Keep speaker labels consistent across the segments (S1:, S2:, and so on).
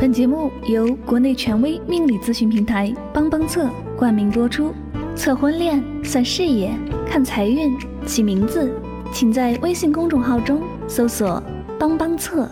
S1: 本节目由国内权威命理咨询平台帮帮测冠名播出。测婚恋、算事业、看财运、起名字，请在微信公众号中搜索“帮帮测”。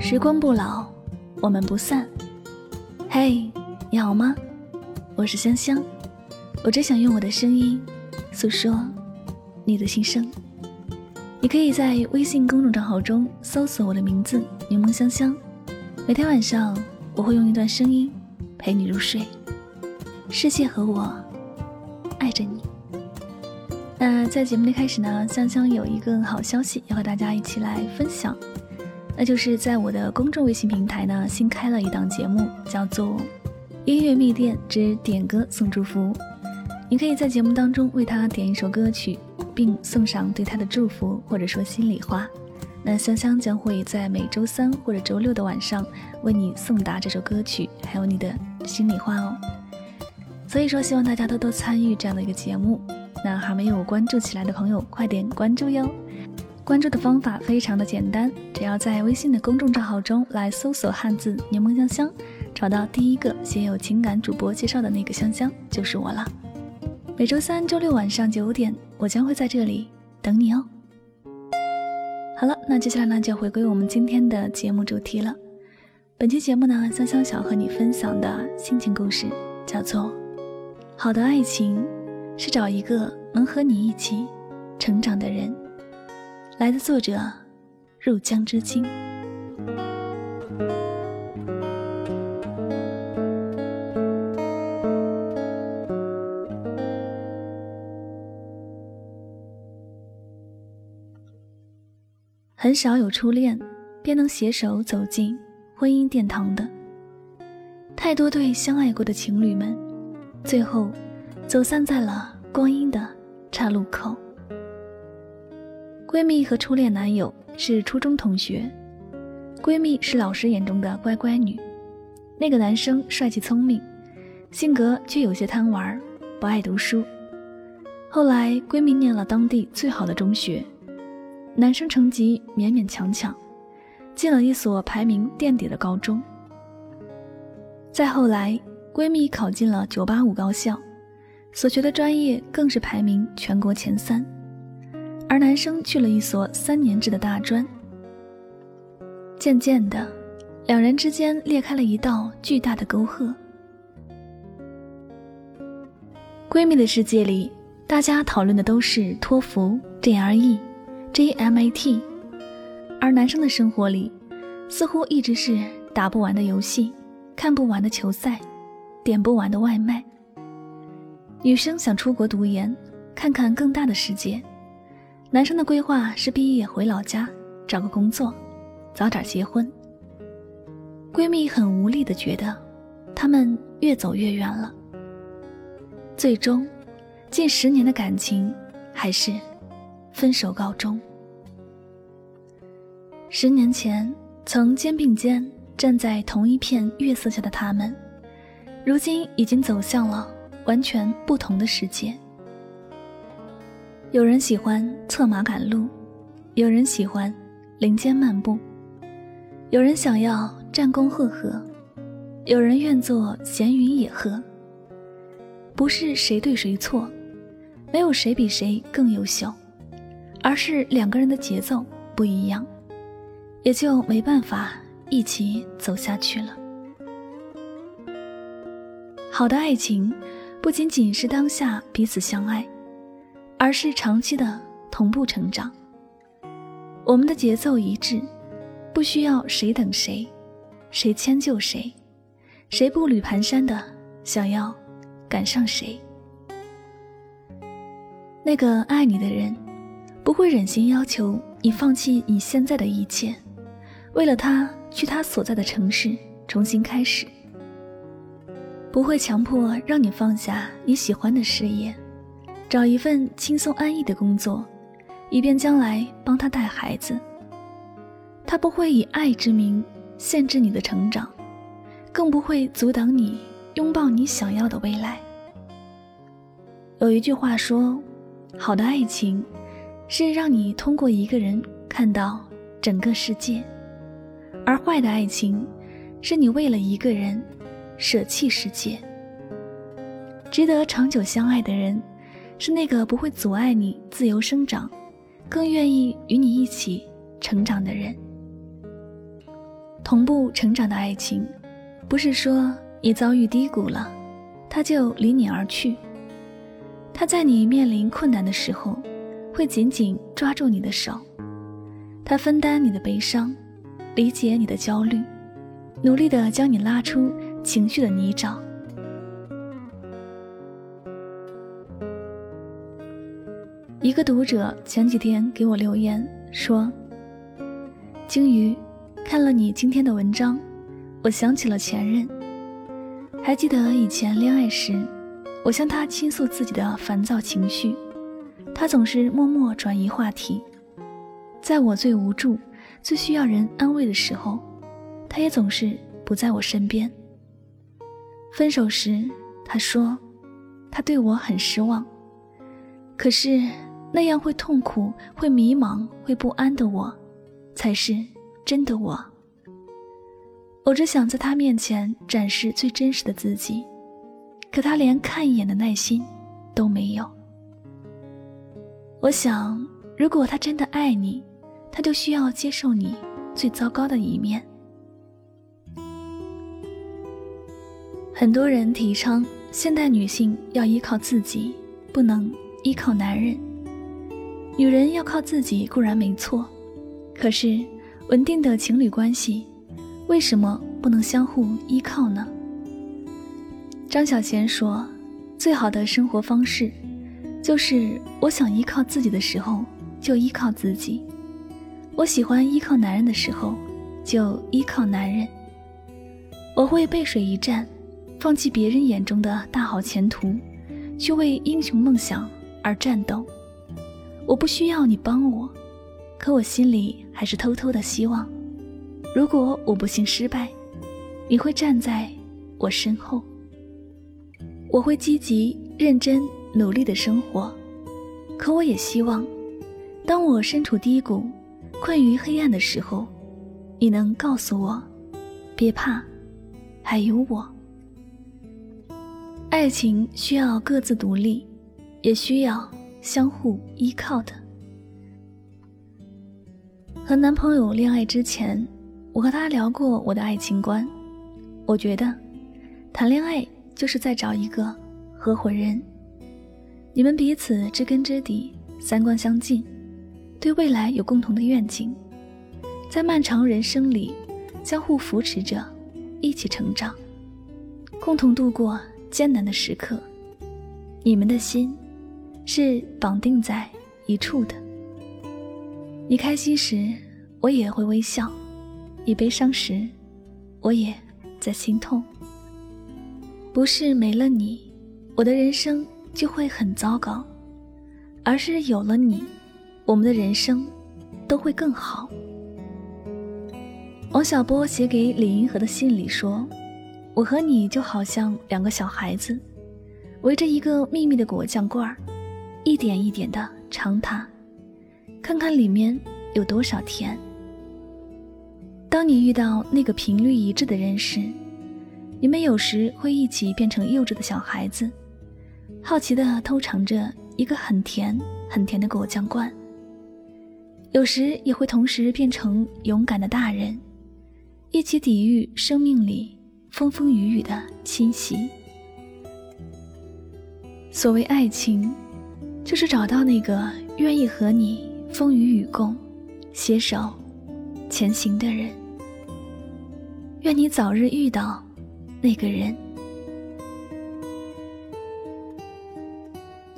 S1: 时光不老，我们不散。嘿，你好吗？我是香香，我只想用我的声音诉说你的心声。你可以在微信公众账号中搜索我的名字“柠檬香香”，每天晚上我会用一段声音陪你入睡。世界和我爱着你。那在节目的开始呢，香香有一个好消息要和大家一起来分享，那就是在我的公众微信平台呢新开了一档节目，叫做《音乐密店之点歌送祝福》，你可以在节目当中为他点一首歌曲。并送上对他的祝福，或者说心里话。那香香将会在每周三或者周六的晚上为你送达这首歌曲，还有你的心里话哦。所以说，希望大家多多参与这样的一个节目。那还没有关注起来的朋友，快点关注哟！关注的方法非常的简单，只要在微信的公众账号中来搜索汉字“柠檬香香”，找到第一个写有情感主播介绍的那个香香，就是我了。每周三、周六晚上九点，我将会在这里等你哦。好了，那接下来呢，就回归我们今天的节目主题了。本期节目呢，香香想和你分享的心情故事叫做《好的爱情是找一个能和你一起成长的人》，来自作者入江之鲸。很少有初恋便能携手走进婚姻殿堂的，太多对相爱过的情侣们，最后走散在了光阴的岔路口。闺蜜和初恋男友是初中同学，闺蜜是老师眼中的乖乖女，那个男生帅气聪明，性格却有些贪玩，不爱读书。后来闺蜜念了当地最好的中学。男生成绩勉勉强强，进了一所排名垫底的高中。再后来，闺蜜考进了985高校，所学的专业更是排名全国前三，而男生去了一所三年制的大专。渐渐的，两人之间裂开了一道巨大的沟壑。闺蜜的世界里，大家讨论的都是托福、GRE。JMAT，而男生的生活里，似乎一直是打不完的游戏，看不完的球赛，点不完的外卖。女生想出国读研，看看更大的世界；男生的规划是毕业回老家找个工作，早点结婚。闺蜜很无力的觉得，他们越走越远了。最终，近十年的感情还是。分手告终。十年前曾肩并肩站在同一片月色下的他们，如今已经走向了完全不同的世界。有人喜欢策马赶路，有人喜欢林间漫步，有人想要战功赫赫，有人愿做闲云野鹤。不是谁对谁错，没有谁比谁更优秀。而是两个人的节奏不一样，也就没办法一起走下去了。好的爱情，不仅仅是当下彼此相爱，而是长期的同步成长。我们的节奏一致，不需要谁等谁，谁迁就谁，谁步履蹒跚的想要赶上谁。那个爱你的人。不会忍心要求你放弃你现在的一切，为了他去他所在的城市重新开始。不会强迫让你放下你喜欢的事业，找一份轻松安逸的工作，以便将来帮他带孩子。他不会以爱之名限制你的成长，更不会阻挡你拥抱你想要的未来。有一句话说：“好的爱情。”是让你通过一个人看到整个世界；而坏的爱情，是你为了一个人舍弃世界。值得长久相爱的人，是那个不会阻碍你自由生长，更愿意与你一起成长的人。同步成长的爱情，不是说你遭遇低谷了，他就离你而去。他在你面临困难的时候，会紧紧抓住你的手，他分担你的悲伤，理解你的焦虑，努力的将你拉出情绪的泥沼。一个读者前几天给我留言说：“鲸鱼。”看了你今天的文章，我想起了前任。还记得以前恋爱时，我向他倾诉自己的烦躁情绪，他总是默默转移话题。在我最无助、最需要人安慰的时候，他也总是不在我身边。分手时，他说他对我很失望，可是那样会痛苦、会迷茫、会不安的我，才是。真的我，我只想在他面前展示最真实的自己，可他连看一眼的耐心都没有。我想，如果他真的爱你，他就需要接受你最糟糕的一面。很多人提倡现代女性要依靠自己，不能依靠男人。女人要靠自己固然没错，可是。稳定的情侣关系，为什么不能相互依靠呢？张小娴说：“最好的生活方式，就是我想依靠自己的时候就依靠自己，我喜欢依靠男人的时候就依靠男人。我会背水一战，放弃别人眼中的大好前途，去为英雄梦想而战斗。我不需要你帮我。”可我心里还是偷偷的希望，如果我不幸失败，你会站在我身后。我会积极认真努力的生活，可我也希望，当我身处低谷、困于黑暗的时候，你能告诉我，别怕，还有我。爱情需要各自独立，也需要相互依靠的。和男朋友恋爱之前，我和他聊过我的爱情观。我觉得，谈恋爱就是在找一个合伙人，你们彼此知根知底，三观相近，对未来有共同的愿景，在漫长人生里相互扶持着，一起成长，共同度过艰难的时刻。你们的心是绑定在一处的。你开心时，我也会微笑；你悲伤时，我也在心痛。不是没了你，我的人生就会很糟糕，而是有了你，我们的人生都会更好。王小波写给李银河的信里说：“我和你就好像两个小孩子，围着一个秘密的果酱罐儿，一点一点的尝它。”看看里面有多少甜。当你遇到那个频率一致的人时，你们有时会一起变成幼稚的小孩子，好奇的偷尝着一个很甜很甜的果酱罐；有时也会同时变成勇敢的大人，一起抵御生命里风风雨雨的侵袭。所谓爱情，就是找到那个愿意和你。风雨与共，携手前行的人。愿你早日遇到那个人。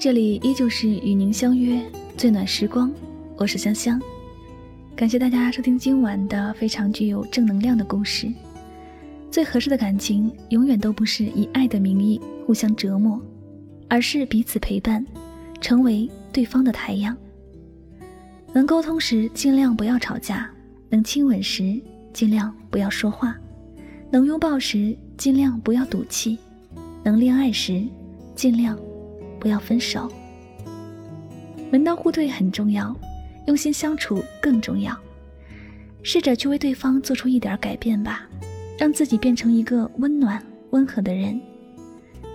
S1: 这里依旧是与您相约最暖时光，我是香香。感谢大家收听今晚的非常具有正能量的故事。最合适的感情，永远都不是以爱的名义互相折磨，而是彼此陪伴，成为对方的太阳。能沟通时尽量不要吵架，能亲吻时尽量不要说话，能拥抱时尽量不要赌气，能恋爱时尽量不要分手。门当户对很重要，用心相处更重要。试着去为对方做出一点改变吧，让自己变成一个温暖温和的人。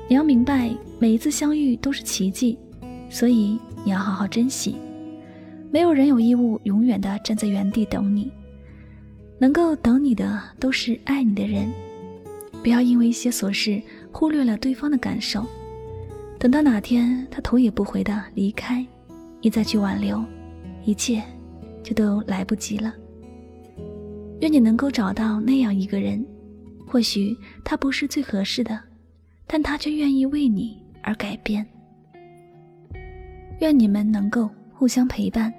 S1: 你要明白，每一次相遇都是奇迹，所以你要好好珍惜。没有人有义务永远的站在原地等你，能够等你的都是爱你的人。不要因为一些琐事忽略了对方的感受，等到哪天他头也不回的离开，你再去挽留，一切就都来不及了。愿你能够找到那样一个人，或许他不是最合适的，但他却愿意为你而改变。愿你们能够互相陪伴，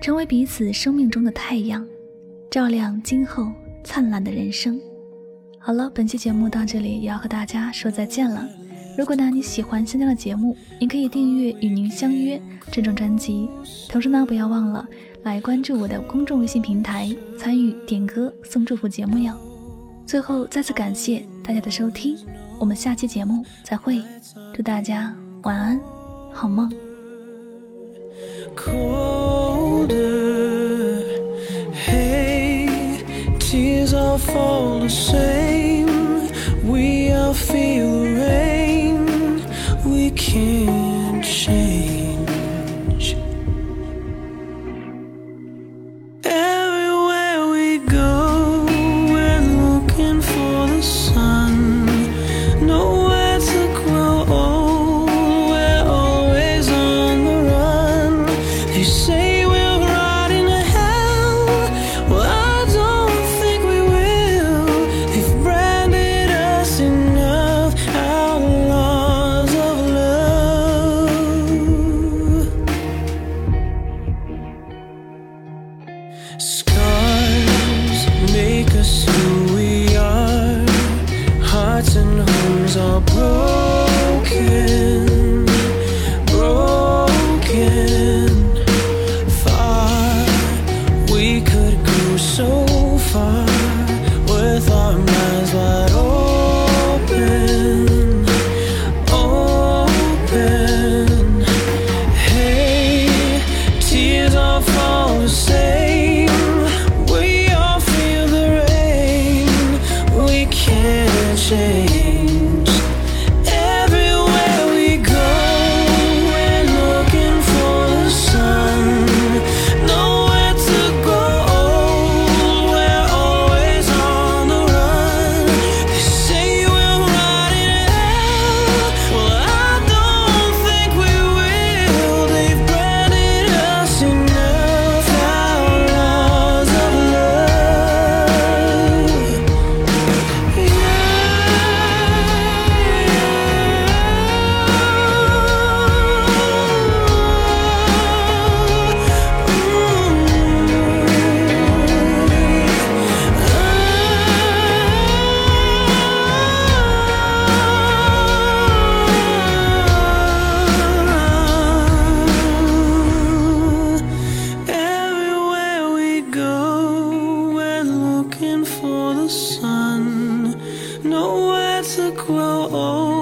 S1: 成为彼此生命中的太阳，照亮今后灿烂的人生。好了，本期节目到这里也要和大家说再见了。如果呢你喜欢香香的节目，您可以订阅《与您相约》这种专辑，同时呢不要忘了。来关注我的公众微信平台，参与点歌送祝福节目哟。最后再次感谢大家的收听，我们下期节目再会，祝大家晚安，好梦。
S2: king. to grow old.